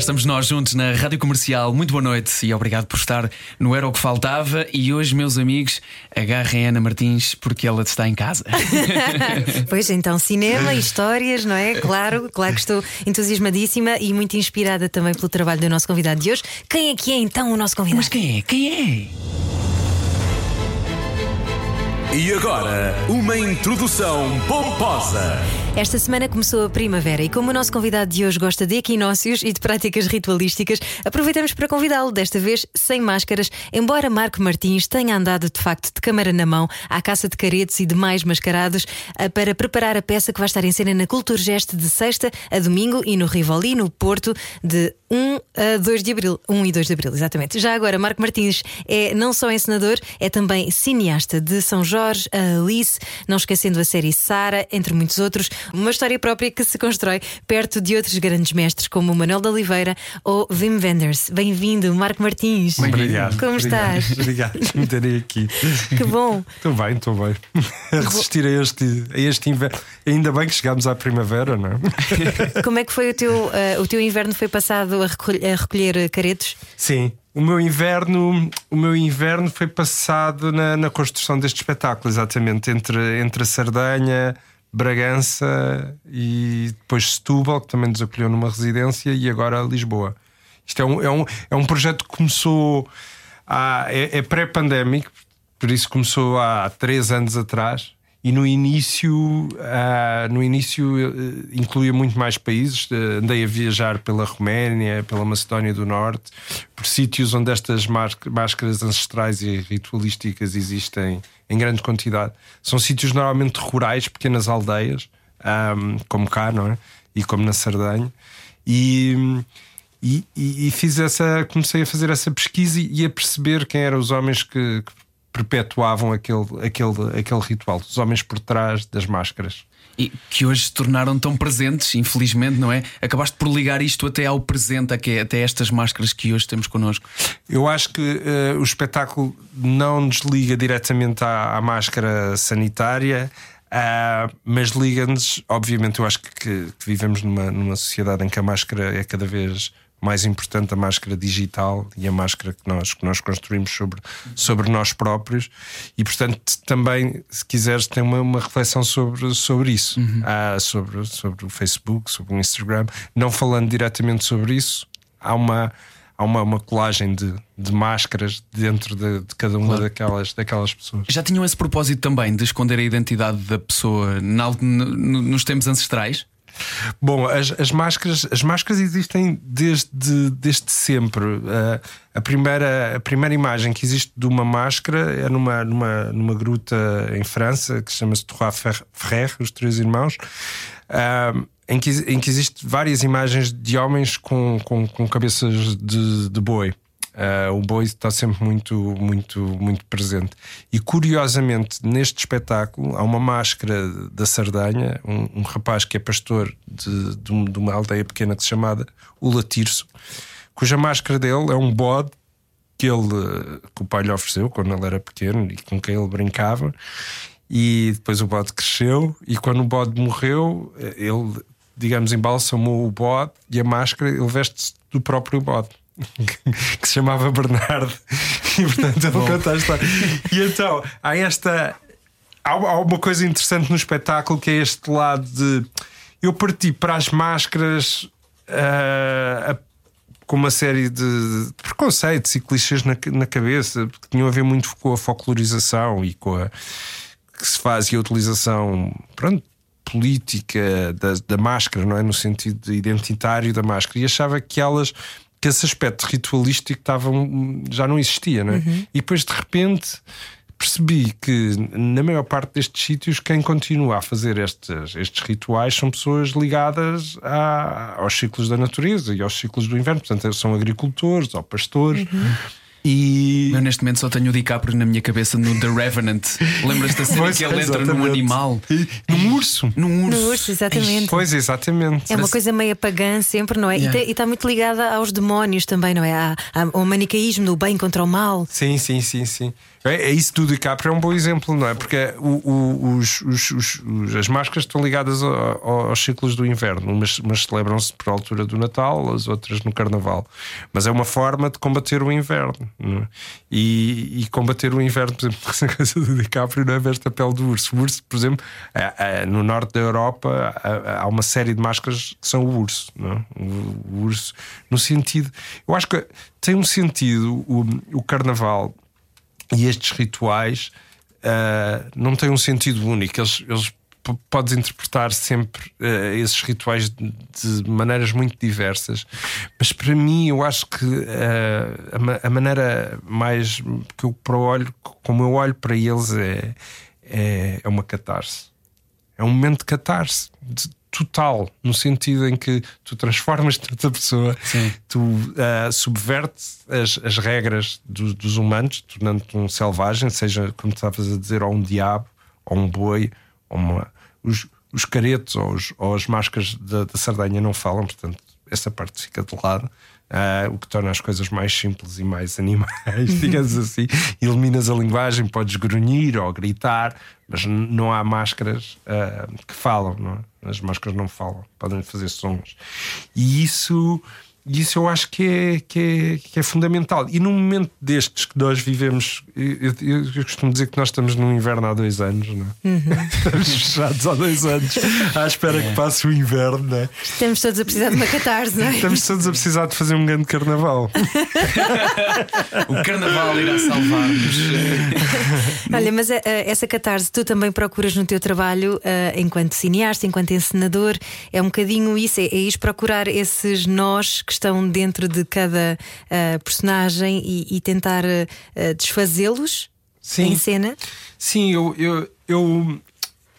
Estamos nós juntos na Rádio Comercial. Muito boa noite e obrigado por estar no Era o que Faltava. E hoje, meus amigos, agarrem a Ana Martins porque ela está em casa. Pois então, cinema, histórias, não é? Claro, claro que estou entusiasmadíssima e muito inspirada também pelo trabalho do nosso convidado de hoje. Quem é que é então o nosso convidado? Mas quem é? Quem é? E agora, uma introdução pomposa. Esta semana começou a primavera e como o nosso convidado de hoje gosta de equinócios e de práticas ritualísticas, aproveitamos para convidá-lo, desta vez sem máscaras, embora Marco Martins tenha andado de facto de câmara na mão à caça de caretos e demais mascarados ah, para preparar a peça que vai estar em cena na Culturgest de sexta a domingo e no Rivoli, no Porto, de 1 a 2 de abril. 1 e 2 de abril, exatamente. Já agora, Marco Martins é não só encenador, é também cineasta de São Jorge, a Alice, não esquecendo a série Sara, entre muitos outros. Uma história própria que se constrói perto de outros grandes mestres, como Manuel de Oliveira ou Wim Wenders. Bem-vindo, Marco Martins. Obrigado. Como obrigado, estás? Obrigado por me terem aqui. Que bom. Estou bem, estou bem. A resistir a este, a este inverno. Ainda bem que chegámos à primavera, não é? Como é que foi o teu, ah, o teu inverno? Foi passado a recolher, a recolher caretos? Sim. O meu inverno, o meu inverno foi passado na, na construção deste espetáculo, exatamente, entre, entre a Sardanha, Bragança e depois Setúbal, que também nos acolheu numa residência, e agora Lisboa. Isto é um, é um, é um projeto que começou há, é, é pré-pandémico, por isso começou há três anos atrás. E no início, ah, no início eh, incluía muito mais países. Eh, andei a viajar pela Roménia, pela Macedónia do Norte, por sítios onde estas máscaras ancestrais e ritualísticas existem em grande quantidade. São sítios normalmente rurais, pequenas aldeias, ah, como cá, não é? E como na Sardanha. E, e, e- e fiz essa, comecei a fazer essa pesquisa e a perceber quem eram os homens que, que perpetuavam aquele, aquele, aquele ritual, os homens por trás das máscaras. E que hoje se tornaram tão presentes, infelizmente, não é? Acabaste por ligar isto até ao presente, até até estas máscaras que hoje temos connosco. Eu acho que eh, o espetáculo não desliga diretamente à, à máscara sanitária. ah, mas liga-nos, obviamente, eu acho que, que- que vivemos numa, numa sociedade em que a máscara é cada vez mais importante, a máscara digital e a máscara que nós, que nós construímos sobre, sobre nós próprios, e portanto também, se quiseres, tem uma, uma reflexão sobre, sobre isso, Ah, sobre, sobre o Facebook, sobre o Instagram, não falando diretamente sobre isso, há uma há uma, uma colagem de, de máscaras dentro de, de cada uma daquelas, daquelas pessoas. Já tinham esse propósito também de esconder a identidade da pessoa na no- nos tempos ancestrais? Bom, as, as máscaras, as máscaras existem desde, desde sempre. Uh, a, primeira, a primeira imagem que existe de uma máscara é numa, numa, numa gruta em França que chama-se Trois Frères, os três irmãos. uh, em que, em que existe várias imagens de homens com, com, com cabeças de, de boi. Uh, o boi está sempre muito, muito, muito presente. E curiosamente, neste espetáculo, há uma máscara da Sardanha, um, um rapaz que é pastor de, de, um- uma aldeia pequena que se chamada Ula Tirso, cuja máscara dele é um bode que ele que o pai lhe ofereceu quando ele era pequeno e com quem ele brincava. E depois o bode cresceu, e quando o bode morreu, eh, ele, digamos, embalsamou o bode e a máscara ele veste-se do próprio bode. Que se chamava Bernardo e portanto ele conta a história. E então há esta há, há uma coisa interessante no espetáculo que é este lado de eu parti para as máscaras ah, a- com uma série de preconceitos e clichês na, na cabeça que tinham a ver muito com a folclorização e com a que se faz e a utilização pronto, política da, da máscara, não é? No sentido identitário da máscara, e achava que elas que esse aspecto ritualístico estava, já não existia, não é? E depois de repente percebi que na maior parte destes sítios quem continua a fazer estes, estes rituais são pessoas ligadas a- aos ciclos da natureza e aos ciclos do inverno, portanto são agricultores ou pastores. E Eu neste momento só tenho o DiCaprio na minha cabeça no The Revenant. Lembras-te da cena Pois, que ele entra num exatamente. animal? E- num urso. Num urso. No urso, exatamente. Pois, exatamente. É uma coisa meio pagã sempre, não é? Yeah. E está muito ligada aos demónios também, não é? Há- há- ao manicaísmo do bem contra o mal. Sim, sim, sim, sim. É, é isso do DiCaprio é um bom exemplo, não é? Porque o- o- os, os- os- as máscaras estão ligadas ao- ao- aos ciclos do inverno. Umas, celebram-se por altura do Natal, as outras no Carnaval. Mas é uma forma de combater o inverno. é? E, e combater o inverno, por exemplo, essa coisa do DiCaprio não é veste a pele do urso. O urso, por exemplo, é- é, no norte da Europa há, há uma série de máscaras que são o urso. É? o, o urso, no sentido. Eu acho que tem um sentido o, o carnaval e estes rituais ah, não têm um sentido único. Eles, eles podes interpretar sempre ah, esses rituais de, de maneiras muito diversas, mas para mim eu acho que ah, a, a maneira mais que eu para olho, como eu olho para eles é, é, é uma catarse. É um momento de catarse de- total, no sentido em que tu transformas-te noutra pessoa, Sim. tu ah, subvertes as, as regras do- dos humanos, tornando-te um selvagem, seja como estavas a dizer, ou um diabo, ou um boi, ou uma. Os, os caretos ou, os- ou as máscaras da, da Sardanha não falam, portanto, essa parte fica de lado. Ah, o que torna as coisas mais simples e mais animais, digamos assim. Eliminas a linguagem, podes grunhir ou gritar, mas não há máscaras ah, que falam, não é? As máscaras não falam, podem fazer sons. E isso, isso eu acho que é, que, é, que é fundamental. E num momento destes que nós vivemos, eu, eu- eu costumo dizer que nós estamos num inverno há dois anos, não é? Estamos fechados há dois anos, à espera que passe o inverno, não é? Estamos todos a precisar de uma catarse, não é? Estamos todos a precisar de fazer um grande carnaval. O carnaval irá salvar-nos. Olha, mas eh, eh, essa catarse tu também procuras no teu trabalho eh, enquanto cineasta, enquanto encenador. É um bocadinho isso, é, é ir procurar esses nós que estão dentro de cada eh, personagem e, e tentar eh, desfazê-los em cena. Sim, eu, eu, eu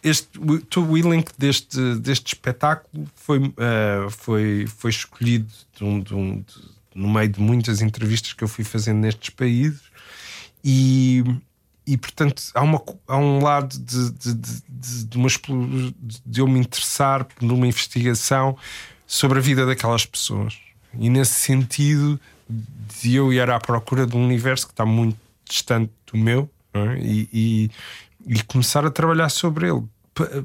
este, o, o elenco deste, deste espetáculo foi, eh, foi, foi escolhido de um- de um- de- no meio de muitas entrevistas que eu fui fazendo nestes países e, e portanto há, uma, há um lado de, de, de, de, uma de eu me interessar numa investigação sobre a vida daquelas pessoas e nesse sentido de eu ir à procura de um universo que está muito distante do meu é? e, e, e começar a trabalhar sobre ele Pa-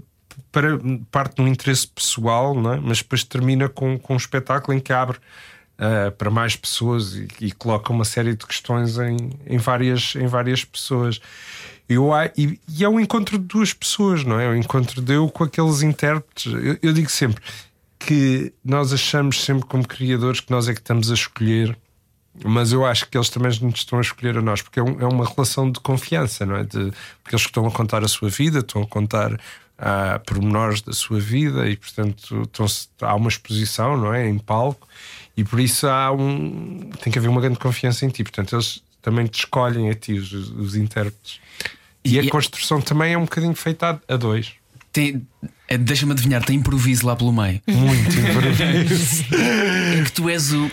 para parte de um interesse pessoal, é? mas depois termina com, com um espetáculo em que abre ah, para mais pessoas e, e coloca uma série de questões em, em, várias, em várias pessoas. Eu, e, e é o encontro de duas pessoas, não é? É o encontro de eu com aqueles intérpretes. Eu, eu digo sempre que nós achamos sempre como criadores que nós é que estamos a escolher mas eu acho que eles também nos estão a escolher a nós, porque é, um- é uma relação de confiança, não é? De, porque eles estão a contar a sua vida, estão a contar ah, pormenores da sua vida e, portanto, estão há uma exposição, não é? Em palco, e por isso há um. tem que haver uma grande confiança em ti. Portanto, eles também te escolhem a ti, os, os intérpretes. E, E- a construção também é um bocadinho feita a, a dois. Tem- eh, Deixa-me adivinhar, tem improviso lá pelo meio. Muito improviso. É que tu és o.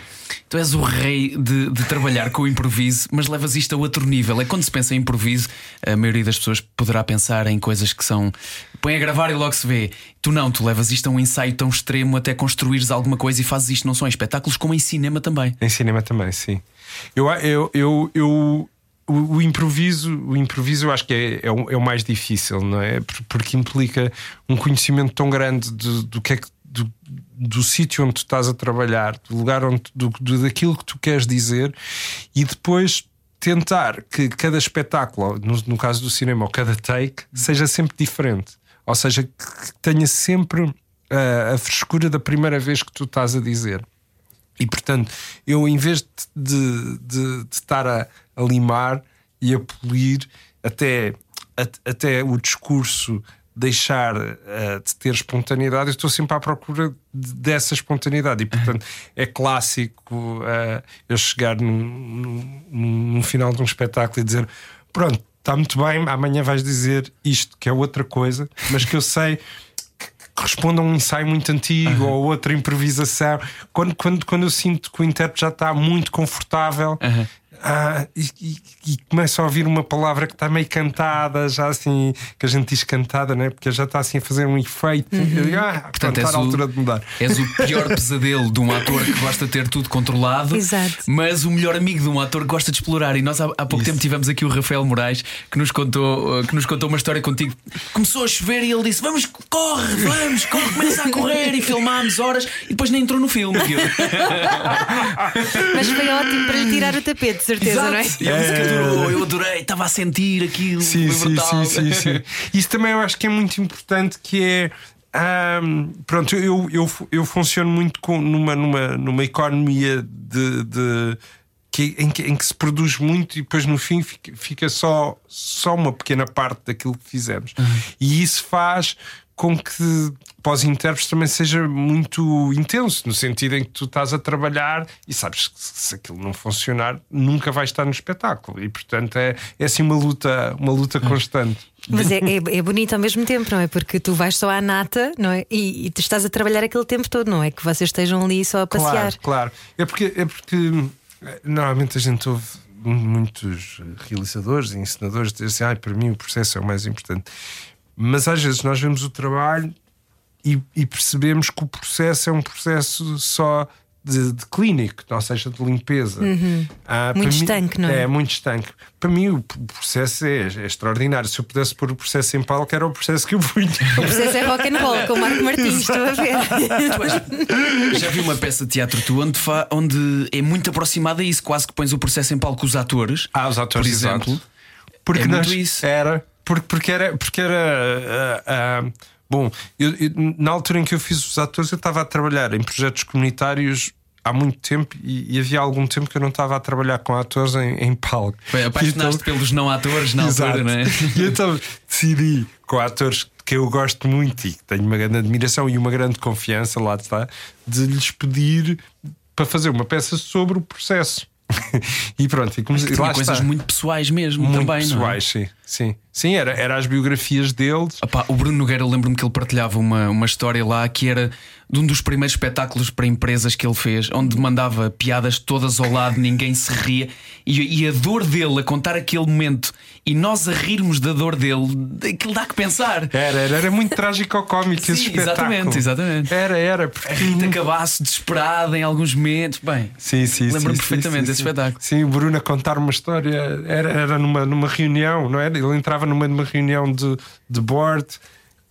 Tu és o rei de, de trabalhar com o improviso, mas levas isto a outro nível. É quando se pensa em improviso, a maioria das pessoas poderá pensar em coisas que são. Põe a gravar e logo se vê. Tu não, tu levas isto a um ensaio tão extremo até construires alguma coisa e fazes isto não só em espetáculos, como em cinema também. Em cinema também, sim. Eu, eu, eu, eu- o, o improviso, o improviso eu acho que é, é, o, é o mais difícil, não é? Por- Porque implica um conhecimento tão grande de- do que é que do, do sítio onde tu estás a trabalhar, do lugar onde do, do- daquilo que tu queres dizer e depois tentar que cada espetáculo, no, no caso do cinema, ou cada take, seja sempre diferente. Ou seja, que tenha sempre ah, a frescura da primeira vez que tu estás a dizer. E portanto, eu em vez de, de, de- estar a, a limar e a polir até, a- até o discurso deixar eh, de ter espontaneidade, eu estou sempre à procura de- dessa espontaneidade. E portanto, é clássico eh, eu chegar num final de um espetáculo e dizer: Pronto, está muito bem, amanhã vais dizer isto, que é outra coisa, mas que eu sei que responda a um ensaio muito antigo ou outra improvisação. Quando, quando, quando eu sinto que o intérprete já está muito confortável, Uhum. Ah, e, e, e começo a ouvir uma palavra que está meio cantada, já assim, que a gente diz cantada, né? porque já está assim a fazer um efeito. Uhum. Eu digo, ah, Portanto, está na o, altura de mudar. és o pior pesadelo de um ator que gosta de ter tudo controlado, Exato. mas o melhor amigo de um ator que gosta de explorar. E nós há, há pouco Isso. tempo tivemos aqui o Rafael Moraes que nos, contou, uh, que nos contou uma história contigo. Começou a chover e ele disse: Vamos, corre, vamos, corre, começa a correr. E filmámos horas e depois nem entrou no filme. Mas foi ótimo para lhe tirar o tapete, certeza, não é? E a música adorou, eu adorei, estava a sentir aquilo. Sim, sim, brutal. sim, sim, sim. Isso também eu acho que é muito importante que é. pronto, eu, eu, eu funciono muito com, numa, numa, numa economia de, de- que, em, que, em que se produz muito e depois no fim fica, fica só, só uma pequena parte daquilo que fizemos. E isso faz com que para os intérpretes também seja muito intenso, no sentido em que tu estás a trabalhar e sabes que se aquilo não funcionar, nunca vais estar no espetáculo. E portanto é, é assim uma luta, uma luta constante. Mas é, é, é bonito ao mesmo tempo, não é? Porque tu vais só à nata, não é? E, e tu estás a trabalhar aquele tempo todo, não é? Que vocês estejam ali só a passear. Claro, claro. É porque, é porque eh, normalmente a gente ouve muitos realizadores e ensinadores dizer assim: ah, para mim o processo é o mais importante. Mas às vezes nós vemos o trabalho e, e percebemos que o processo é um processo só de, de clínico, ou seja, de limpeza. Ah, para Muito mim- estanque, não é? É, muito estanque. Para mim o processo é, é extraordinário. Se eu pudesse pôr o processo em palco, era o processo que eu punha. O processo é rock and roll com o Marco Martins, estou a ver. Já vi uma peça de teatro tu onde, fa- onde é muito aproximada a isso, quase que pões o processo em palco com os atores. Ah, os atores, por exemplo. exato. Porque É muito nós- isso. Era. Porque, porque era. Porque era ah, ah, bom, eu- eu- na altura em que eu fiz os atores, eu estava a trabalhar em projetos comunitários há muito tempo e, e havia algum tempo que eu não estava a trabalhar com atores em, em palco. Bem, apaixonaste Então- pelos não atores na Exato. altura, não é? E então decidi com atores que eu gosto muito e que tenho uma grande admiração e uma grande confiança, lá está, de lhes pedir para fazer uma peça sobre o processo. e pronto, e comecei, tinha coisas está. muito pessoais mesmo muito também, não é? pessoais, sim. Sim, sim era, era as biografias deles. O Bruno Nogueira, lembro-me que ele partilhava uma, uma história lá que era de um dos primeiros espetáculos para empresas que ele fez, onde mandava piadas todas ao lado, ninguém se ria, e, e a dor dele a contar aquele momento e nós a rirmos da dor dele, aquilo dá que pensar. Era, era, era muito trágico ou cómico esse Sim, espetáculo. exatamente, exatamente. Era, era. Porque A Rita acabasse desesperada em alguns momentos. Bem, Sim, sim, Lembro-me perfeitamente sim, desse sim. espetáculo. Sim, o Bruno a contar uma história, era, era numa, numa reunião, não era? Ele entrava no meio de uma reunião de, de board,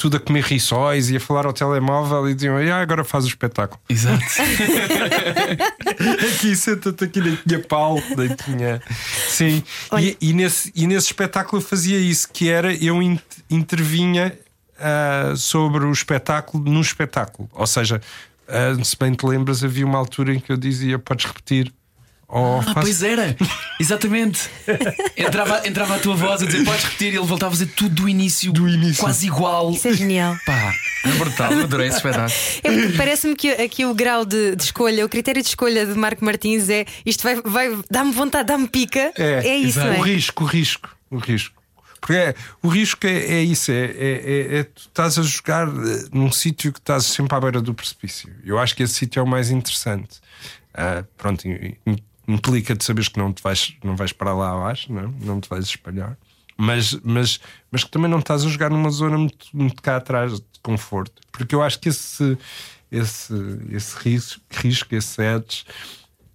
tudo a comer rissóis e a falar ao telemóvel e diziam: ah, agora faz o espetáculo. exato. aqui, senta-te aqui, nem tinha pau, nem tinha. Sim, e, e nesse, e nesse espetáculo eu fazia isso, que era eu in- intervinha ah, sobre o espetáculo no espetáculo. Ou seja, ah, se bem te lembras, havia uma altura em que eu dizia: podes repetir. Ou Ah, faz- pois era, exatamente. Entrava, entrava a tua voz a dizer podes repetir, e ele voltava a dizer tudo do início, Do início. quase igual. Isso é genial. Pá, é brutal, adorei esse espetáculo. É Parece-me que aqui o grau de, de escolha, o critério de escolha de Marco Martins é isto vai, vai dá-me vontade, dá-me pica. É, isso, exato. não é? O risco, o risco, o risco. Porque é, o risco é, é isso: é, é, é- é tu estás a jogar eh, num sítio que estás sempre à beira do precipício. Eu acho que esse sítio é o mais interessante. Ah, pronto, implica de saberes que não, te vais, não vais para lá abaixo, não, é? não te vais espalhar, mas, mas, mas que também não estás a jogar numa zona muito, muito cá atrás de conforto. Porque eu acho que esse, esse, esse risco, risco esse edge,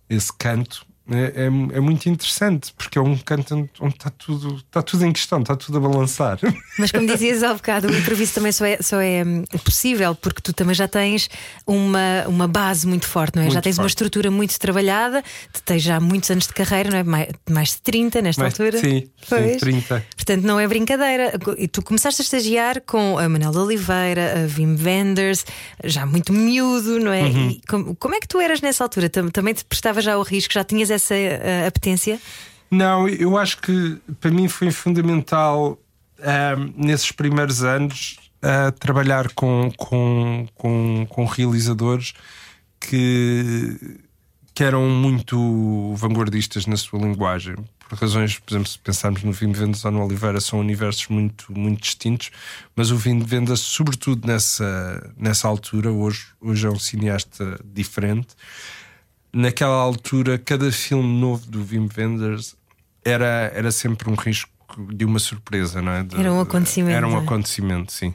esse canto é, é, é muito interessante porque é um canto onde está tudo, está tudo em questão, está tudo a balançar. Mas como dizias há bocado, o improviso também só é, só é hum, possível porque tu também já tens uma, uma base muito forte, não é? já Muito tens uma forte. estrutura muito trabalhada, tens já muitos anos de carreira, não é? Mais, mais de 30 nesta Mas, altura. sim, sim, Pois. 30. Portanto, não é brincadeira. E tu começaste a estagiar com a Manel de Oliveira, a Wim Wenders, já muito miúdo, não é? Uhum. Como, como é que tu eras nessa altura? Tam- Também te prestava já ao risco? Já tinhas essa eh, apetência? Não, eu acho que para mim foi fundamental ahm, nesses primeiros anos ah, trabalhar com, com, com, com realizadores que, que eram muito vanguardistas na sua linguagem. Por razões, por exemplo, se pensarmos no Vim de Vendas ou no Oliveira, são universos muito, muito distintos, mas o Vim de Vendas, sobretudo nessa, nessa altura, hoje, hoje é um cineasta diferente. Naquela altura, cada filme novo do Wim Wenders era, era sempre um risco de uma surpresa, não é? De- Era um acontecimento, Era um é? acontecimento, sim.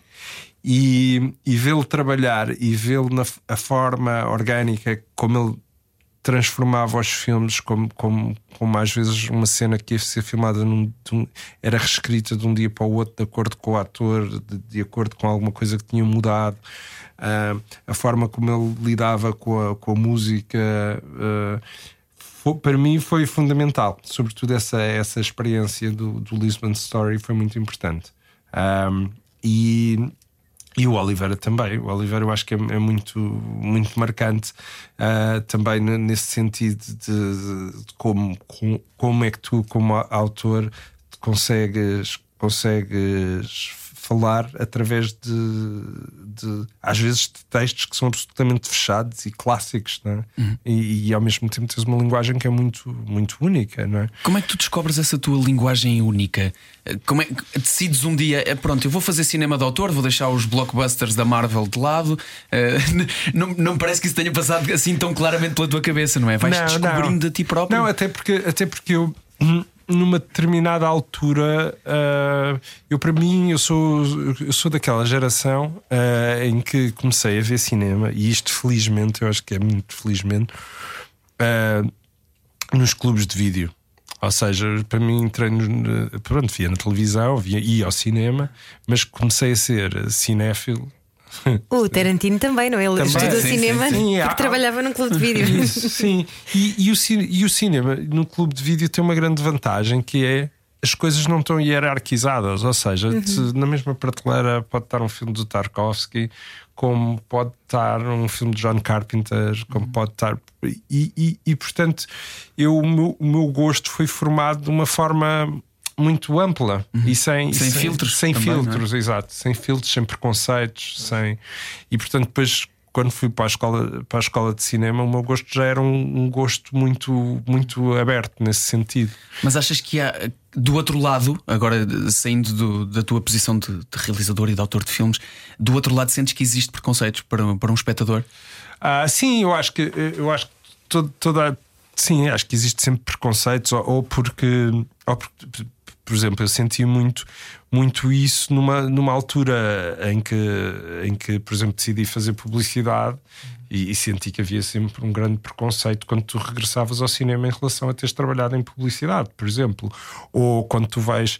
E, e vê-lo trabalhar e vê-lo na a forma orgânica como ele transformava os filmes, como, como, como às vezes uma cena que ia ser filmada num, um- era reescrita de um dia para o outro, de acordo com o ator, de, de acordo com alguma coisa que tinha mudado. Ah, a forma como ele lidava com a, com a música. ah, fo- para mim foi fundamental, sobretudo essa, essa experiência do, do Lisbon Story foi muito importante. Um, e, e o Oliveira também. O Oliveira eu acho que é, é muito, muito marcante ah, também ne- nesse sentido de, de como, com- como é que tu, como autor, consegues, consegues falar através de, de, às vezes de textos que são absolutamente fechados e clássicos, não é? e, e ao mesmo tempo tens uma linguagem que é muito, muito única, não é? Como é que tu descobres essa tua linguagem única? Eh, Como é que decides um dia, eh, pronto, eu vou fazer cinema de autor, vou deixar os blockbusters da Marvel de lado? Eh, não, não parece que isso tenha passado assim tão claramente pela tua cabeça, não é? Vais Não, descobrindo não. de ti próprio. Não, até porque, até porque eu, numa determinada altura, ah, eu para mim, eu sou, eu sou daquela geração ah, em que comecei a ver cinema, e isto felizmente, eu acho que é muito felizmente, ah, nos clubes de vídeo. Ou seja, para mim entrei pronto, via na televisão, via, ia ao cinema, mas comecei a ser cinéfilo O Tarantino também, não é? Ele Também. estudou Sim, sim, cinema sim. porque Há- trabalhava num clube de vídeo. Isso, sim. E, e o, e o cinema no clube de vídeo tem uma grande vantagem que é as coisas não estão hierarquizadas, ou seja, te- na mesma prateleira pode estar um filme do Tarkovsky, como pode estar um filme de John Carpenter, como pode estar. E, e- e, portanto, eu, o, meu, o meu gosto foi formado de uma forma muito ampla e sem, Sem filtros Sem também, é? filtros, exato. Sem filtros, sem preconceitos, sem. E portanto, depois quando fui para a escola, para a escola de cinema, o meu gosto já era um, um gosto muito, muito aberto nesse sentido. Mas achas que há do outro lado, agora saindo do- da tua posição de, de realizador e de autor de filmes, do outro lado sentes que existe preconceitos para, para um espectador? Ah, sim, eu acho que eu acho que todo- toda sim, acho que existe sempre preconceitos ou, ou porque, ou porque, por exemplo, eu senti muito muito isso numa, numa altura em que em que, por exemplo, decidi fazer publicidade e, e senti que havia sempre um grande preconceito quando tu regressavas ao cinema em relação a teres trabalhado em publicidade, por exemplo, ou quando tu vais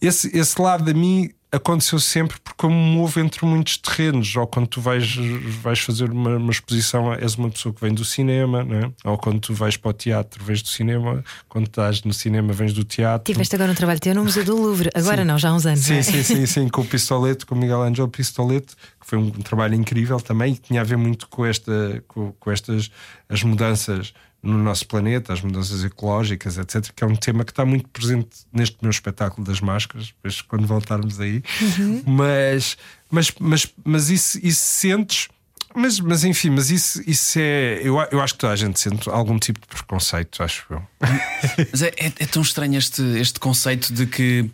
esse, esse lado a mim aconteceu sempre porque eu me movo entre muitos terrenos. Ou quando tu vais, vais fazer uma, uma exposição, és uma pessoa que vem do cinema, não é? ou quando tu vais para o teatro, vens do cinema, quando estás no cinema, vens do teatro. Tiveste agora um trabalho teu no Museu do Louvre. Agora não, já há uns anos. não Sim, é? sim, sim, sim, com o Pistoleto, com o Miguel Ângelo Pistoleto, que foi um trabalho incrível também e que tinha a ver muito com, esta, com, com estas as mudanças no nosso planeta, as mudanças ecológicas, etc., que é um tema que está muito presente neste meu espetáculo das máscaras, depois quando voltarmos aí. Mas, mas, mas, mas isso, isso sentes. Mas, mas enfim, mas isso, isso é. Eu, eu acho que toda a gente sente algum tipo de preconceito, acho eu. Mas é, é- é tão estranho este, este conceito de que.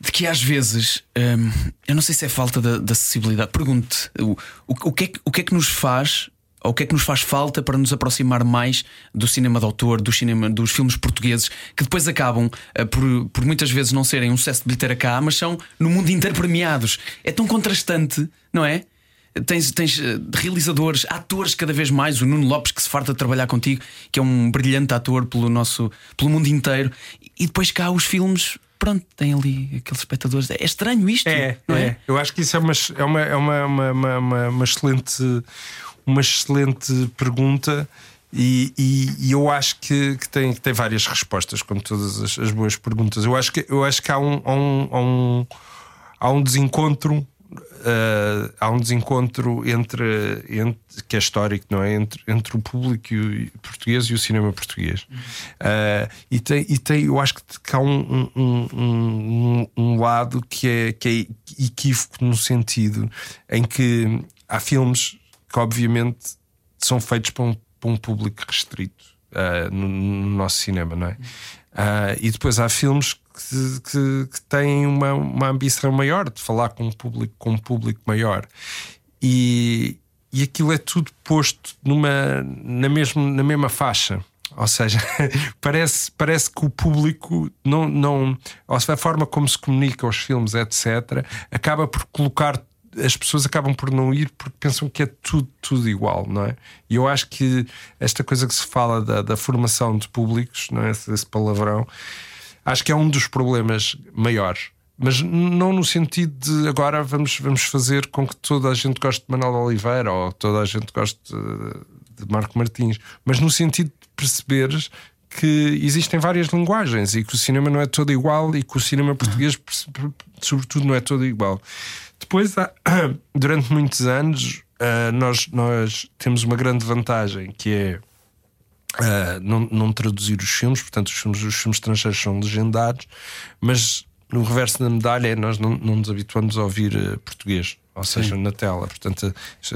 De que às vezes, hum, eu não sei se é falta de, de acessibilidade. Pergunte o, o, o que é, o que é que nos faz, ou o que é que nos faz falta para nos aproximar mais do cinema de autor, do cinema, dos filmes portugueses, que depois acabam eh, por, por muitas vezes não serem um sucesso de bilheteira cá, mas são no mundo inteiro premiados. É tão contrastante, não é? Tens, tens eh, realizadores, atores cada vez mais, o Nuno Lopes que se farta de trabalhar contigo, que é um brilhante ator pelo nosso pelo mundo inteiro, e depois cá os filmes, pronto, tem ali aqueles espectadores. É estranho isto, É, não é? é. Eu acho que isso é uma, é uma, é uma, uma, uma, uma- uma excelente, uma excelente pergunta. E, e- e eu acho que, que, tem, que tem várias respostas, como todas as, as boas perguntas. Eu acho que, eu acho que há, um, há, um, há, um, há um desencontro. eh, há um desencontro entre, entre que é histórico, não é? Entre, entre o público português e o cinema português. Eh, e, tem, e tem, eu acho que que há um, um, um- um lado que é, que é equívoco no sentido em que há filmes que, obviamente, são feitos para um, para um público restrito ah, no, no nosso cinema, não é? Ah, e depois há filmes que, que- que têm uma, uma ambição maior de falar com um público, com um público maior. E, e aquilo é tudo posto numa, na, mesmo, na mesma faixa. Ou seja, parece, parece que o público não, não. Ou seja, a forma como se comunica os filmes, etc., acaba por colocar. As pessoas acabam por não ir porque pensam que é tudo, tudo igual, não é? E eu acho que esta coisa que se fala da, da formação de públicos, não é? Esse, palavrão, acho que é um dos problemas maiores mas não no sentido de agora vamos, vamos fazer com que toda a gente goste de Manuel Oliveira ou toda a gente goste de, de Marco Martins, mas no sentido de perceberes que existem várias linguagens e que o cinema não é todo igual e que o cinema português, sobretudo, não é todo igual. Depois, durante muitos anos, eh, nós, nós temos uma grande vantagem que é. Uh, não, não traduzir os filmes, portanto, os filmes, os filmes estrangeiros são legendados, mas no reverso da medalha é nós não, não nos habituamos a ouvir uh, português, ou seja, Sim. na tela. Portanto,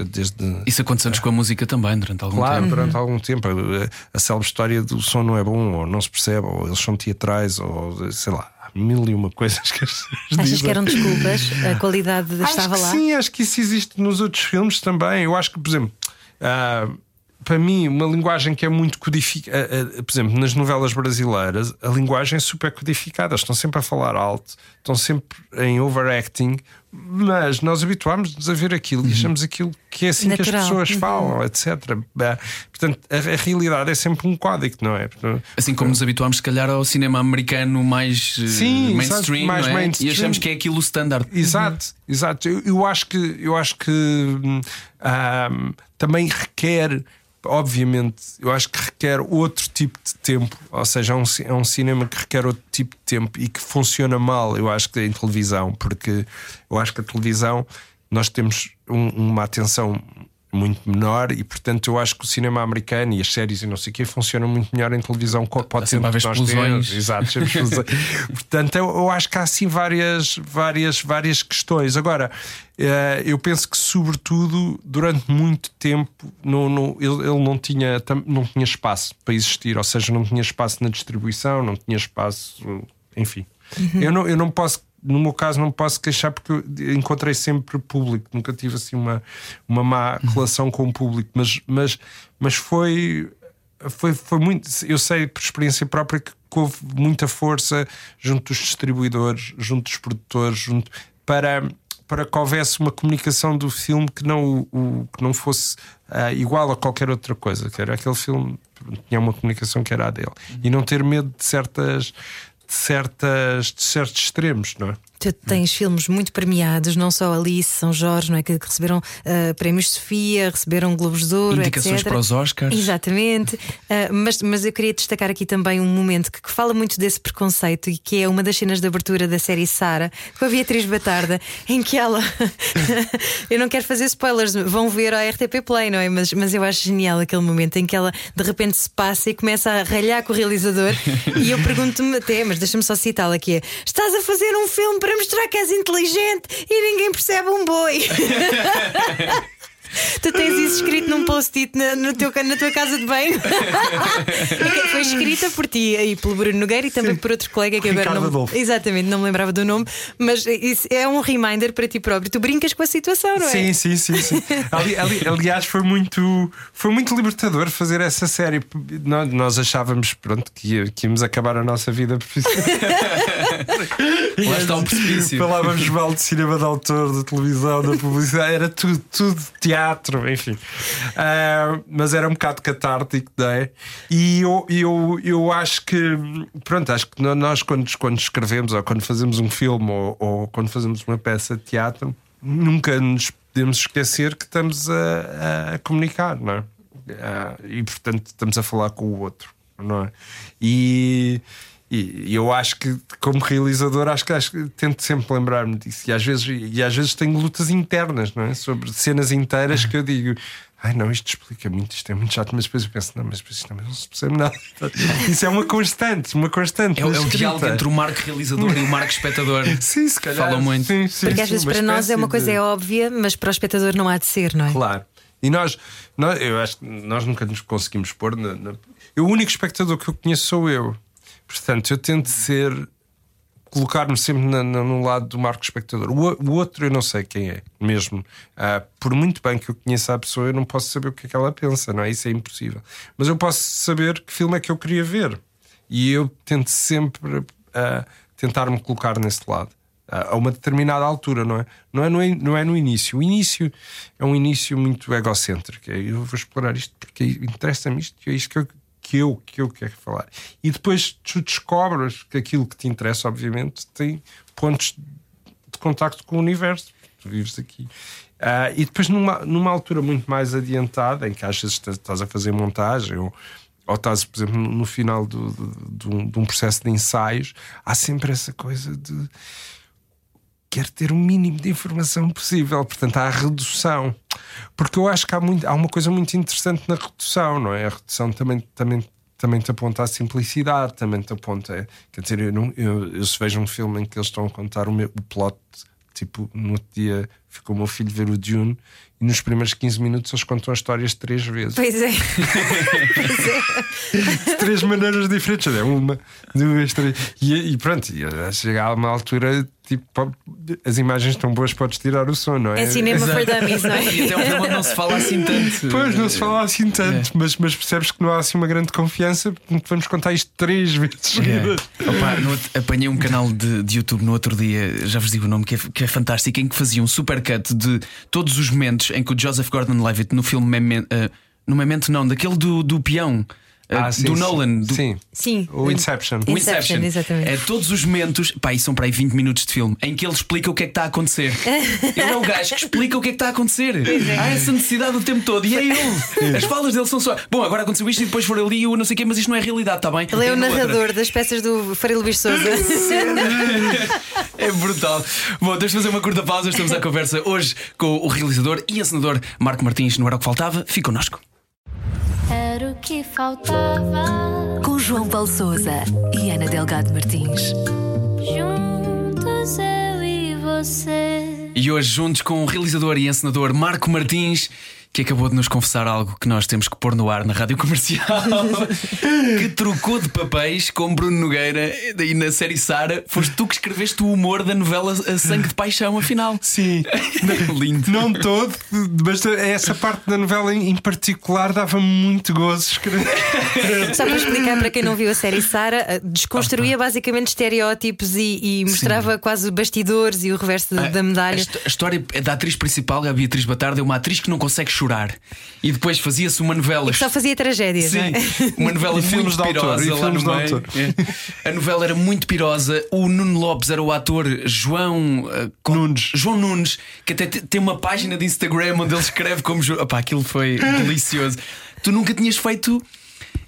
desde. Isso aconteceu-nos com a música também durante algum claro, tempo. durante uhum. algum tempo. A, a célebre história do som não é bom, ou não se percebe, ou eles são teatrais, ou sei lá. Mil e uma coisas que as pessoas Achas dizem. que eram desculpas? A qualidade acho estava lá? Sim, acho que isso existe nos outros filmes também. Eu acho que, por exemplo, uh, para mim, uma linguagem que é muito codificada. Por exemplo, nas novelas brasileiras, a linguagem é super codificada. Estão sempre a falar alto, estão sempre em overacting, mas nós habituámos-nos a ver aquilo uhum. e achamos aquilo que é assim Natural. que as pessoas uhum. falam, etc. Portanto, a, a, realidade é sempre um código, não é? Assim como nos habituámos, se calhar, ao cinema americano mais eh, Sim, mainstream, mais é? mainstream, e achamos que é aquilo o standard. Exato, uhum. exato. Eu, eu, acho que, eu acho que um, também requer obviamente, eu acho que requer outro tipo de tempo, ou seja, é um, é um cinema que requer outro tipo de tempo e que funciona mal, eu acho que em televisão, porque eu acho que a televisão nós temos um, uma atenção muito menor e portanto eu acho que o cinema americano e as séries e não sei o que funcionam muito melhor em televisão pode ser nós temos. exato portanto eu, eu, acho que há assim várias várias várias questões. Agora eh, eu penso que sobretudo durante muito tempo não, não, ele, ele não tinha não tinha espaço para existir. Ou seja não tinha espaço na distribuição não tinha espaço enfim. Uhum. eu não eu não posso no meu caso não posso queixar porque encontrei sempre público, nunca tive assim uma, uma má uhum. relação com o público, mas, mas, mas foi, foi, foi muito. Eu sei por experiência própria que houve muita força junto dos distribuidores, junto dos produtores, junto, para, para que houvesse uma comunicação do filme que não, o, que não fosse uh, igual a qualquer outra coisa, que era aquele filme tinha uma comunicação que era a dele, e não ter medo de certas certas, de certos extremos, não é? Tens filmes muito premiados, não só Alice, São Jorge, não é? Que receberam uh, prémios Sofia, receberam Globos de Ouro, Indicações etc. para os Oscars. Exatamente. Uh, mas, mas eu queria destacar aqui também um momento que, que, fala muito desse preconceito e que é uma das cenas de abertura da série Sara, com a Beatriz Batarda, em que ela. eu não quero fazer spoilers, vão ver a RTP Play, não é? Mas, mas eu acho genial aquele momento em que ela de repente se passa e começa a ralhar com o realizador. e eu pergunto-me até, mas deixa-me só citá-la aqui: é, estás a fazer um filme para mostrar que és inteligente e ninguém percebe um boi. Tu tens isso escrito num post-it na, no teu, na tua casa de banho? Foi escrita por ti e pelo Bruno Nogueira e também Sim. por outro colega que agora não. Exatamente, não me lembrava do nome, mas isso é um reminder para ti próprio. Tu brincas com a situação, não é? Sim, sim, sim. sim. ali, ali, aliás, foi muito, foi muito libertador fazer essa série. Nós, nós achávamos pronto, que, que íamos acabar a nossa vida profissional. Lá está um precipício. Falávamos mal de cinema de autor, de televisão, da publicidade, era tudo, tudo teatro enfim. Uh, mas era um bocado catártico, né? E eu, eu, eu acho que, pronto, acho que nós, quando, quando escrevemos ou quando fazemos um filme ou, ou quando fazemos uma peça de teatro, nunca nos podemos esquecer que estamos a, a comunicar, não é? Uh, e portanto estamos a falar com o outro, não é? E. E eu acho que, como realizador, acho que, acho que tento sempre lembrar-me disso. E às, vezes, e às vezes tenho lutas internas, não é? Sobre cenas inteiras que eu digo. Ai não, isto explica muito, isto é muito chato, mas depois eu penso, não, mas isto também não se percebe nada. Isso é uma constante, uma constante. É, é o diálogo entre o marco realizador e o marco espectador. Sim, se calhar. Falam muito. Sim, sim, Porque às vezes para nós é uma coisa de... é óbvia, mas para o espectador não há de ser, não é? Claro. E nós, nós eu acho que nós nunca nos conseguimos pôr na, na... Eu, o único espectador que eu conheço sou eu. Portanto, eu tento ser colocar-me sempre na, na, no lado do marco espectador. O, o, outro eu não sei quem é, mesmo. Ah, por muito bem que eu conheça a pessoa, eu não posso saber o que é que ela pensa, não é? Isso é impossível. Mas eu posso saber que filme é que eu queria ver. E eu tento sempre uh, tentar-me colocar nesse lado. Uh, a uma determinada altura, não é? Não é, no, não é no início. O início é um início muito egocêntrico. Eu vou explorar isto porque interessa-me isto e é isto que eu, que eu, que eu quero falar. E depois tu descobres que aquilo que te interessa, obviamente, tem pontos de contacto com o universo. Tu vives aqui. Uh, e depois, numa, numa altura muito mais adiantada, em que às vezes estás a fazer montagem ou, ou estás, por exemplo, no final do, de um processo de ensaios, há sempre essa coisa de quer ter o mínimo de informação possível. Portanto, há a redução. Porque eu acho que há, muito, há uma coisa muito interessante na redução, não é? A redução também, também, também te aponta à simplicidade, também te aponta. Quer dizer, eu, não, eu, eu se vejo um filme em que eles estão a contar o, meu, o plot, tipo, no outro dia ficou o meu filho ver o Dune e nos primeiros 15 minutos eles contam as histórias três vezes. Pois é. pois é. De três maneiras diferentes. É uma, duas, três. E, e pronto, e chega a uma altura tipo, as imagens estão boas, podes tirar o som, não é? É cinema for dummies, não é? E até um filme não se fala assim tanto. Pois, não se fala assim tanto, é. mas, mas percebes que não há assim uma grande confiança, vamos contar isto três vezes. É. Opa, no, apanhei um canal de, de, YouTube no outro dia, já vos digo o nome, que é, que é fantástico, em que fazia um supercut de todos os momentos em que o Joseph Gordon-Levitt no filme Memento, uh, no Memento não, daquele do, do peão. Ah, sim, do Nolan. Do... Sim. sim. O Inception. O Inception, exatamente. É todos os momentos, pá, e são para aí 20 minutos de filme, em que ele explica o que é que está a acontecer. ele é o gajo que explica o que é que está a acontecer. É. Há essa necessidade o tempo todo. E é ele. As falas dele são só. Bom, agora aconteceu isto e depois for ali o não sei o quê, mas isto não é realidade, está bem? Ele é o narrador outra. das peças do Faria Luís Souza. é brutal. Bom, deixa fazer uma curta pausa. Estamos à conversa hoje com o realizador e encenador Marco Martins. Não era o que faltava? Fica connosco era o que faltava. Com João Paulo Souza e Ana Delgado Martins. Juntos eu e você. E hoje, juntos com o realizador e encenador Marco Martins que acabou de nos confessar algo que nós temos que pôr no ar na rádio comercial, que trocou de papéis com Bruno Nogueira e na série Sara. Foste tu que escreveste o humor da novela Sangue de Paixão, afinal. Sim, lindo. Não todo, mas essa parte da novela em particular dava muito gozo escrever. Só para explicar para quem não viu a série Sara, eh, desconstruía basicamente estereótipos e, e mostrava Sim. quase bastidores e o reverso da, da medalha. A, a história da atriz principal, a Beatriz Batarda, é uma atriz que não consegue chorar chorar. E depois fazia-se uma novela. E só fazia tragédias. Sim, é? uma novela muito pirosa lá no meio. É. A novela era muito pirosa. O Nuno Lopes era o ator João uh, Nunes. João Nunes, que até tem uma página de Instagram onde ele escreve como. Opá, aquilo foi delicioso. Tu nunca tinhas feito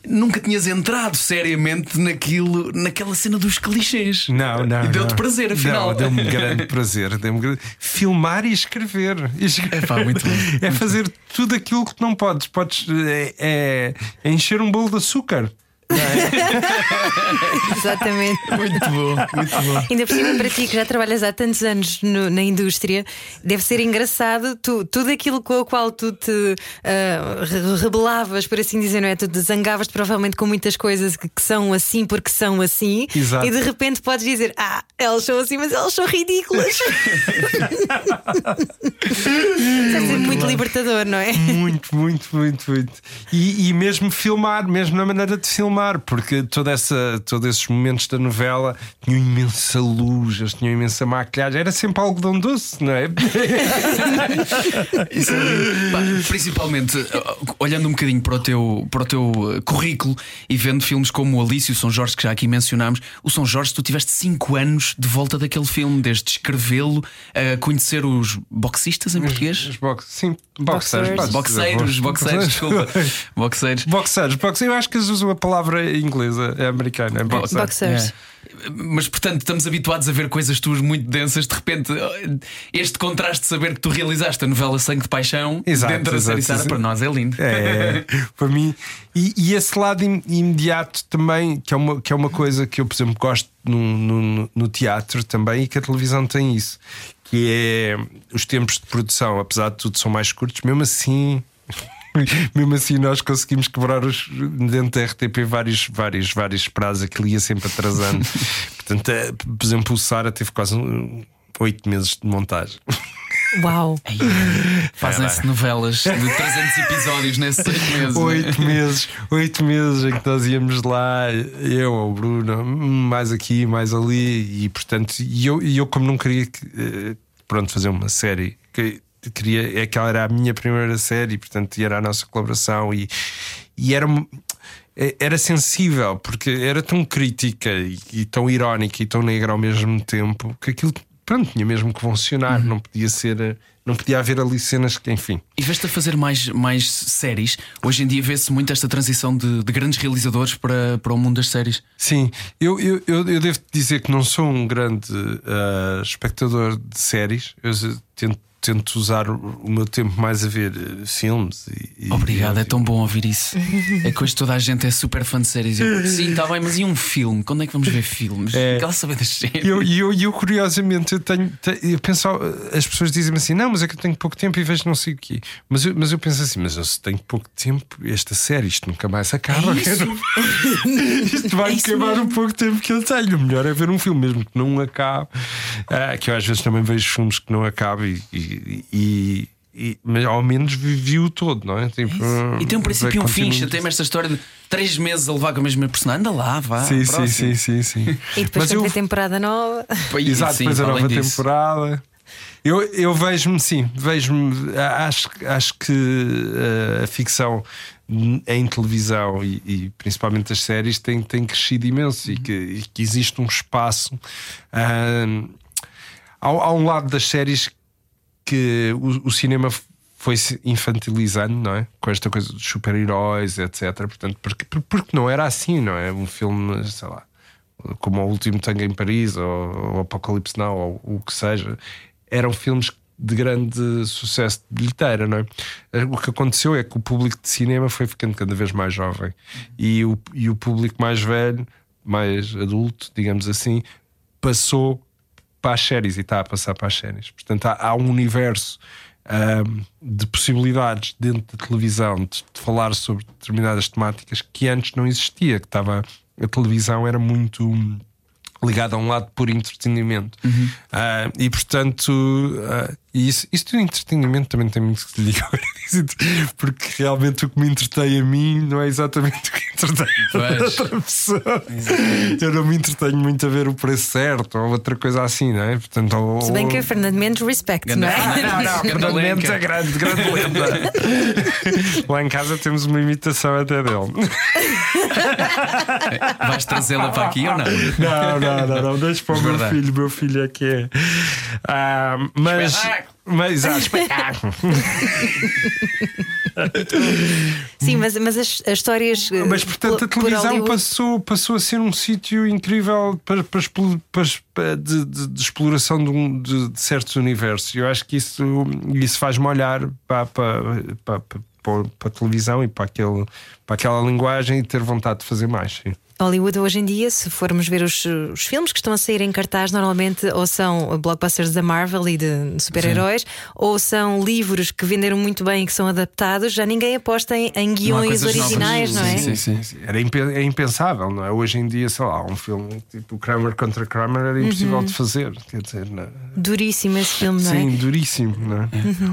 nunca tinhas entrado seriamente naquilo, naquela cena dos clichês. Não, não. E deu-te prazer, afinal. Deu-me grande prazer. Deu grande... Filmar e escrever. É, pá, muito bom. é fazer tudo aquilo que não podes. Podes é, é, é encher um bolo de açúcar. É? Exatamente. Muito bom, muito bom. Ainda por cima, para ti que já trabalhas há tantos anos no, na indústria, deve ser engraçado tu, tudo aquilo com o qual tu te uh, rebelavas, por assim dizer, não é? Tu zangavas-te provavelmente com muitas coisas que, que, são assim porque são assim, Exato. e de repente podes dizer: Ah, elas são assim, mas elas são ridículas. deve ser muito libertador, não é? Muito, muito, muito, muito. E, e mesmo filmar, mesmo na maneira de filmar filmar, porque toda essa, todos esses momentos da novela tinham imensa luz, eles tinham imensa maquilhagem, era sempre algodão doce, não é? Isso, pá, principalmente olhando um bocadinho para o, teu, para o teu currículo e vendo filmes como o Alice e o São Jorge, que já aqui mencionámos. O São Jorge, tu tiveste 5 anos de volta daquele filme, desde escrevê-lo, a conhecer os boxistas em português? Os, os box, sim, boxers. Boxeiros, boxeiros, desculpa. Boxeiros. Boxeiros, boxeiros. Eu acho que eles usam a palavra palavra inglesa, é americana. É boxer. Boxers. É. Mas portanto, estamos habituados a ver coisas tuas muito densas. De repente, este contraste de saber que tu realizaste a novela Sangue de Paixão exato, dentro da série Sara, para nós é lindo. É, para mim. E, e, esse lado imediato também, que é, uma, que é uma coisa que eu, por exemplo, gosto no, no, no teatro também e que a televisão tem isso. Que é os tempos de produção, apesar de tudo, são mais curtos, mesmo assim mesmo assim nós conseguimos quebrar os, dentro da RTP vários, vários, vários prazos, aquilo ia sempre atrasando. portanto, eh, por exemplo, o Sara teve quase um- oito meses de montagem. Uau! Fazem-se novelas de 300 episódios nesses seis meses. né? Oito meses, oito meses em que nós íamos lá, eu, o Bruno, mais aqui, mais ali, e portanto, e eu, e eu como não queria que, eh, pronto, fazer uma série, que queria, é que ela era a minha primeira série, portanto, e era a nossa colaboração, e, e era. eh, Era sensível porque era tão crítica e, e tão irónica e tão negra ao mesmo tempo que aquilo pronto, tinha mesmo que funcionar, não podia ser, não podia haver ali cenas que, enfim, E veste a fazer mais, mais séries. Hoje em dia vê-se muito esta transição de, de grandes realizadores para, para o mundo das séries. Sim, eu, eu, eu, eu devo dizer que não sou um grande ah, espectador de séries. Eu tento, tento usar o o meu tempo mais a ver eh, filmes. E, e- Obrigado, e- é tão bom ouvir isso. É que hoje toda a gente é super fã de séries. Eu, Sim, está bem, mas e um filme? Quando é que vamos ver filmes? É. Quero saber das séries. E eu, eu, eu, curiosamente, eu tenho. te- Eu penso, as pessoas dizem-me assim: não, mas é que eu tenho pouco tempo e vejo não sei o quê. Mas eu, mas eu penso assim: mas eu se tenho pouco tempo, esta série, isto nunca mais acaba. É isso. isto vai É acabar mesmo. um pouco tempo que eu tenho. O melhor é ver um filme mesmo que não acabe. Ah, que eu às vezes também vejo filmes que não acabam e. e- e- e- mas ao menos vivi o todo, não é? Tipo, E tem um princípio e um fim. Tem-me esta história de três meses a levar com a mesma personagem. Anda lá, vá. Sim, sim, sim, sim, sim. E depois Mas eu- a temporada nova. E, Exato, sim, depois a nova disso. temporada. Eu, eu vejo-me, sim, vejo-me. Acho, acho que eh, a ficção em televisão e, e principalmente as séries tem, tem crescido imenso e, que, e que existe um espaço. ah, há, há um lado das séries que o, o cinema foi se infantilizando, não é? Com esta coisa dos super-heróis, etc. Portanto, porque, porque não era assim, não é? Um filme, sei lá, como O Último Tango em Paris ou Apocalipse Now ou o que seja, eram filmes de grande sucesso de bilheteira, não é? O que aconteceu é que o público de cinema foi ficando cada vez mais jovem e o, e o público mais velho, mais adulto, digamos assim, passou para as séries e está a passar para as séries. Portanto, há, há um universo ahm, de possibilidades dentro da televisão de, de falar sobre determinadas temáticas que antes não existia, que estava a televisão era muito hum, ligada a um lado por entretenimento Ah, e portanto ah, e isso, isso do entretenimento também tem muito que se ligar porque realmente o que me entretém a mim não é exatamente o que entretém a outra pessoa eu não me entretenho muito a ver o preço certo ou outra coisa assim, não é? Portanto, ou, Se bem ou- que é Fernando Mendes, respect, não é? não, não, Fernando Mendes é grande, grande lenda. Lá em casa temos uma imitação até dele. Vais trazê-la para aqui ou não? Não, não, não, não. Deixa para o meu filho, meu filho é que é. Ah, mas. Mas, ah, espetáculo. Sim, mas, mas as, as histórias. eh, Mas portanto a televisão passou, passou a ser um sítio incrível para, para, para para- de, de- de exploração de, um- de- de certos universos. Eu acho que isso, isso faz-me olhar para, para, para, para, para a televisão e para, aquele, para aquela linguagem e ter vontade de fazer mais. Sim. Hollywood hoje em dia, se formos ver os, os filmes que estão a sair em cartaz, normalmente ou são blockbusters da Marvel e de super-heróis, ou são livros que venderam muito bem e que são adaptados. Já ninguém aposta em, em guiões originais, novas. não é? Sim, sim. Sim, Era impe- é impensável, não é? Hoje em dia, sei lá, um filme tipo Kramer contra Kramer era impossível de fazer. Quer dizer, não é? Duríssimo esse filme, não é? Sim, duríssimo, não é?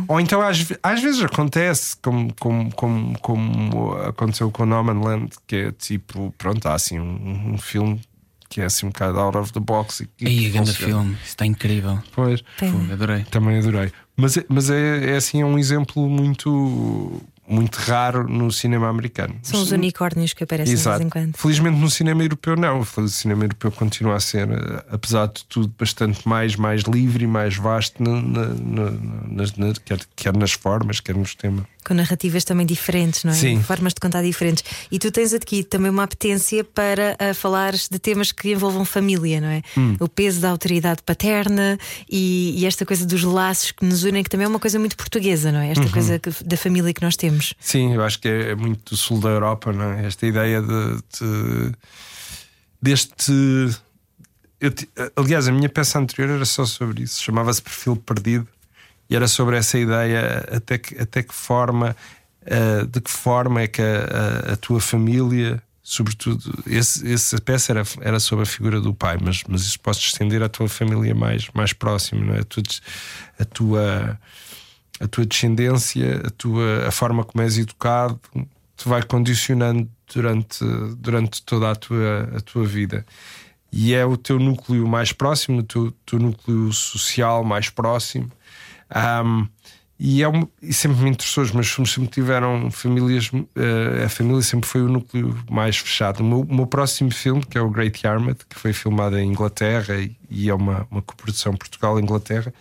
Ou então às, às vezes acontece, como, como, como, como aconteceu com No Man Land, que é tipo, pronto, há assim um, um filme que é assim um bocado out of the box e que Aí, grande filme. Isso está incrível. Pois, adorei. também adorei. Mas, é- mas é, é assim, é um exemplo muito, muito raro no cinema americano. São os unicórnios que aparecem de vez Exato. em quando. Felizmente no cinema europeu não. O cinema europeu continua a ser, eh, apesar de tudo, bastante mais, mais livre e mais vasto, na- na- na- quer, quer nas formas, quer nos temas. Com narrativas também diferentes, não é? Sim. Formas de contar diferentes. E tu tens aqui também uma apetência para ah, falares de temas que envolvam família, não é? Hum. O peso da autoridade paterna e, e esta coisa dos laços que nos unem, que também é uma coisa muito portuguesa, não é? Uhum. Esta coisa que- da família que nós temos. Sim, eu acho que é, é muito do sul da Europa, não é? Esta ideia de, de- deste. eu aliás, a minha peça anterior era só sobre isso, chamava-se Perfil Perdido e era sobre essa ideia até que, até que forma, eh, de que forma é que a, a- a tua família sobretudo, esse, essa peça era, era sobre a figura do pai, mas, mas isso podes estender à tua família mais, mais próxima, não é? a, tua, a, tua, a tua descendência, a, tua, a forma como és educado, te vai condicionando durante, durante toda a tua, a tua vida. E é o teu núcleo mais próximo, o teu, teu núcleo social mais próximo. Um, e, é um, e sempre me interessou, os meus filmes sempre tiveram famílias, uh, a família sempre foi o núcleo mais fechado. O meu, o meu, próximo filme, que é o Great Yarmouth, que foi filmado em Inglaterra e, e é uma, uma coprodução Portugal-Inglaterra,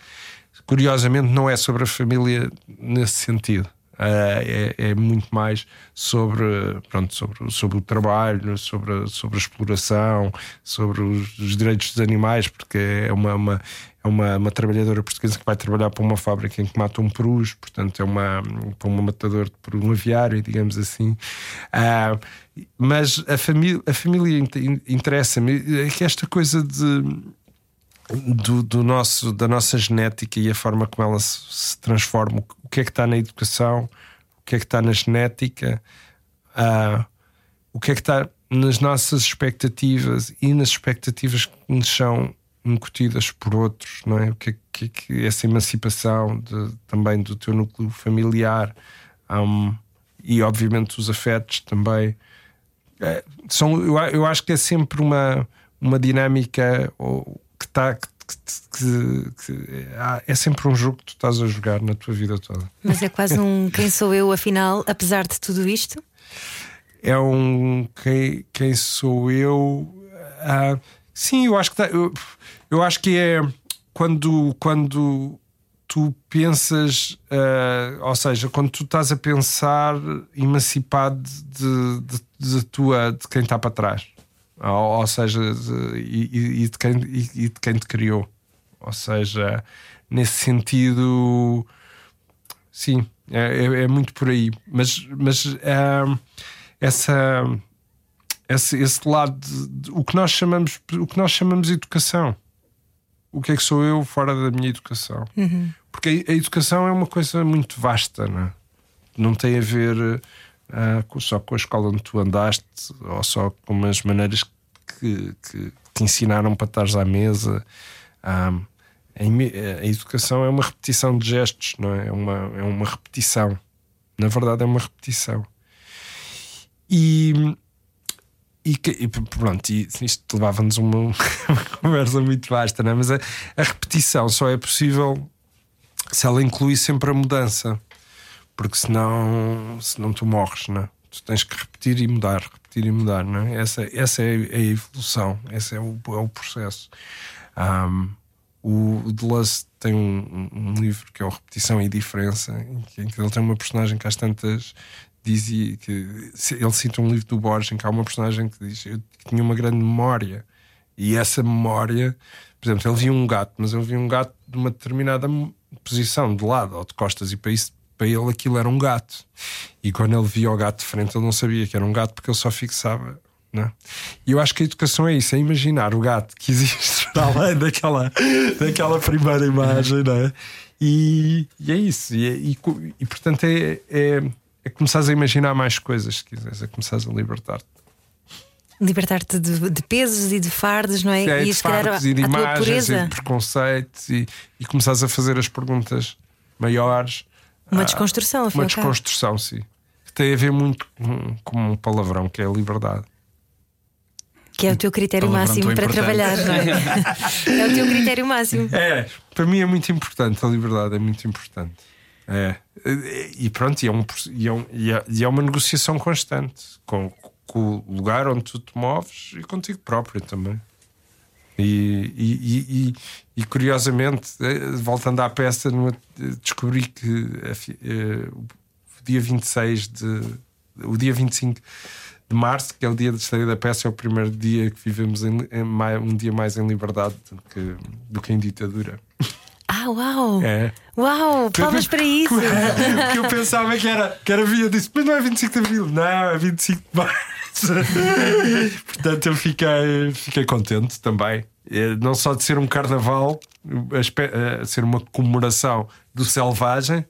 curiosamente não é sobre a família nesse sentido. Uh, é, é, muito mais sobre, pronto, sobre, sobre o trabalho, sobre, sobre a exploração, sobre os, os direitos dos animais, porque é uma, uma é uma, uma, trabalhadora portuguesa que vai trabalhar para uma fábrica em que mata um perus, portanto é uma, para um matador por um aviário, digamos assim. Uh, mas a a família interessa-me, é que esta coisa de. Do, do, nosso, da nossa genética e a forma como ela se, se, transforma, o que é que está na educação, o que é que está na genética, uh, o que é que está nas nossas expectativas e nas expectativas que nos são incutidas por outros, não é? O que é que, que essa emancipação de, também do teu núcleo familiar um, e, obviamente, os afetos também. É, são, eu, eu acho que é sempre uma, uma dinâmica que está. Que, que, que, é sempre um jogo que tu estás a jogar na tua vida toda. Mas é quase um quem sou eu, afinal, apesar de tudo isto? É um quem, quem sou eu. Uh, sim, eu acho que tá, eu, eu acho que é quando, quando tu pensas, uh, ou seja, quando tu estás a pensar emancipado de, de, de, tua, de quem está para trás, ou, ou seja, de, e, e, de quem, e, e, de quem te criou, ou seja, nesse sentido, sim, é, é, é muito por aí, mas, mas uh, essa. Esse, esse lado de, o que nós chamamos o que nós chamamos de educação o que é que sou eu fora da minha educação. Uhum. Porque a, a, educação é uma coisa muito vasta, não é? Não tem a ver uh, só com a escola onde tu andaste ou só com as maneiras que, que te ensinaram para estares à mesa. Um, a, a, educação é uma repetição de gestos, não é? É uma, é uma repetição. Na verdade, é uma repetição. E e, e pronto, e isto levava-nos uma, uma, conversa muito vasta, não é? mas a, a, repetição só é possível se ela inclui sempre a mudança, porque senão, senão tu morres, não é? Tu tens que repetir e mudar, repetir e mudar, não é? Essa, essa é a evolução, esse é o, é o processo. Um, o Deleuze tem um, um, livro que é o Repetição e Diferença, que, em que ele tem uma personagem que às tantas dizia que ele cita um livro do Borges em que há uma personagem que diz eu tinha uma grande memória e essa memória, por exemplo, ele via um gato, mas ele via um gato de uma determinada posição, de lado ou de costas, e para, isso, para ele aquilo era um gato. E quando ele via o gato de frente, ele não sabia que era um gato porque ele só fixava. É? E eu acho que a educação é isso, é imaginar o gato que existe além daquela, daquela primeira imagem, é? E, e é isso, e, é, e, e portanto é, é é começares a imaginar mais coisas, se quiseres, é começares a libertar-te. Libertar-te de, de, pesos e de fardos, não é? é e de fardos e de imagens e de preconceitos e, e começares a fazer as perguntas maiores. Uma desconstrução, ah, Uma desconstrução, sim. Que tem a ver muito com, com um palavrão que é a liberdade. Que é o teu critério máximo para trabalhar, não é? é o teu critério máximo. É, para mim é muito importante, a liberdade é muito importante. É. E pronto, e é, um, e, é e é uma negociação constante com, com, o lugar onde tu te moves e contigo próprio também. E, e, curiosamente, eh, voltando à peça, descobri que eh, o dia 26 de. o dia 25 de março, que é o dia de estreia da peça, é o primeiro dia que vivemos em, em, um dia mais em liberdade do que, do que em ditadura. Ah, uau! É. Uau, palmas para isso! Porque eu pensava que era, que era via disso, mas não é 25 de Abril, não, é 25 de Março. Portanto, eu fiquei, fiquei contente também. É, não só de ser um carnaval, a ser uma comemoração do selvagem,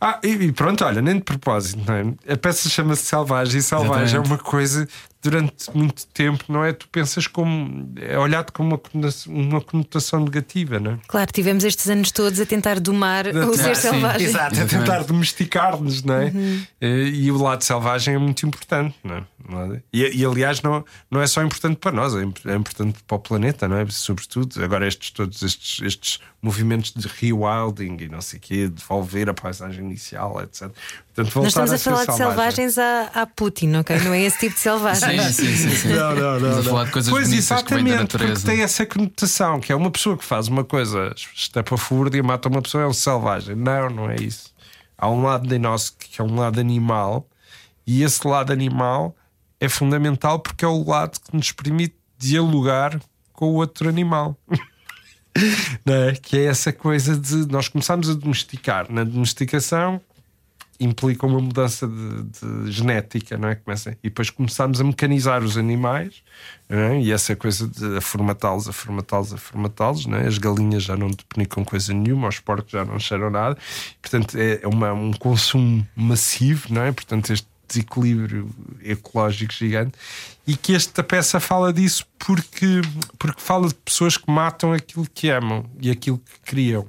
Ah, e, pronto, olha, nem de propósito, não é? A peça chama-se Selvagem e Selvagem Exatamente. é uma coisa durante muito tempo, não é? Tu pensas como. é olhado como uma conotação, uma conotação negativa, não é? Claro, tivemos estes anos todos a tentar domar o Ah, ser sim, selvagem. Exato, a tentar domesticar-nos, não é? Uhum. Eh, E o lado selvagem é muito importante, não é? Não é? E, e, aliás, não, não é só importante para nós, é é importante para o planeta, não é? Sobretudo, agora estes todos estes, estes movimentos de rewilding e não sei o quê, devolver a paisagem inicial, etc. Portanto, Nós estamos a, ser falar de selvagens à, à Putin, ok? Não é esse tipo de selvagem. Sim, sim, sim, sim. Não, não, não. Estamos a não. falar de coisas pois bonitas que vêm da exatamente, porque natureza. tem essa conotação que é uma pessoa que faz uma coisa estapafúrdia e mata uma pessoa, é um selvagem. Não, não é isso. Há um lado de nós que é um lado animal, e esse lado animal é fundamental porque é o lado que nos permite dialogar com o outro animal. não é? Que é essa coisa de nós começamos a domesticar. Na domesticação implica uma mudança de, de genética, não é? Começa, e depois começamos a mecanizar os animais, é? e essa coisa de formatá-los, a formatá-los, a formatá-los, é? as galinhas já não depenicam coisa nenhuma, os porcos já não cheiram nada, portanto é é uma, um consumo massivo, não é? Portanto, este desequilíbrio ecológico gigante, e que esta peça fala disso porque, porque fala de pessoas que matam aquilo que amam e aquilo que criam.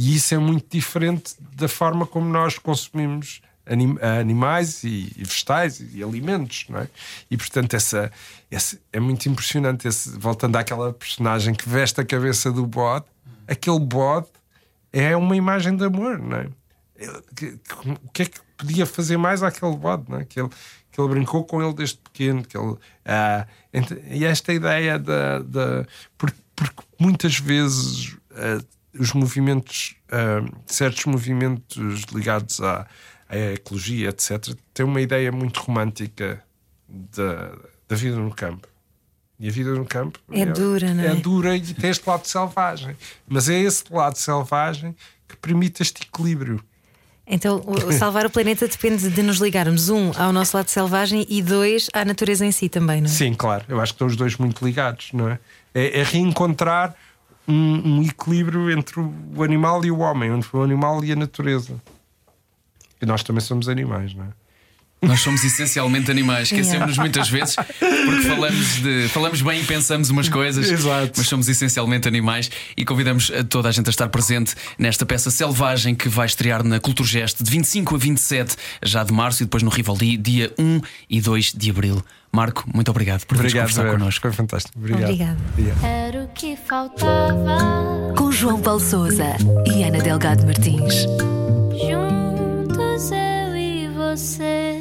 E isso é muito diferente da forma como nós consumimos anim- animais e, e vegetais e alimentos, não é? E portanto, essa, esse- é muito impressionante. Esse, voltando àquela personagem que veste a cabeça do bode, aquele bode é uma imagem de amor, não é? O que é que podia fazer mais àquele bode, não é? Que ele, que ele brincou com ele desde pequeno, que ele, ah, e esta ideia da. da porque, porque muitas vezes ah, os movimentos, ah, certos movimentos ligados à, à ecologia, etc., têm uma ideia muito romântica da, da vida no campo. E a vida no campo É dura, não é? É dura e tem este lado selvagem. Mas é esse lado selvagem que permite este equilíbrio. Então, o salvar o planeta depende de nos ligarmos, um, ao nosso lado selvagem e dois, à natureza em si também, não é? Sim, claro. Eu acho que estão os dois muito ligados, não é? É, é reencontrar um, um equilíbrio entre o animal e o homem, entre o animal e a natureza. E nós também somos animais, não é? Nós somos essencialmente animais, esquecemos-nos muitas vezes porque falamos, de, falamos bem e pensamos umas coisas, Exato. mas somos essencialmente animais e convidamos a toda a gente a estar presente nesta peça selvagem que vai estrear na Culturgest de 25 a 27 já de março e depois no Rivoli, dia 1 e 2 de abril. Marco, muito obrigado por teres conversado Vera. connosco. Foi fantástico. Obrigado. Obrigada. Era o que faltava. Com João Paulo Souza e Ana Delgado Martins. Juntos eu e você.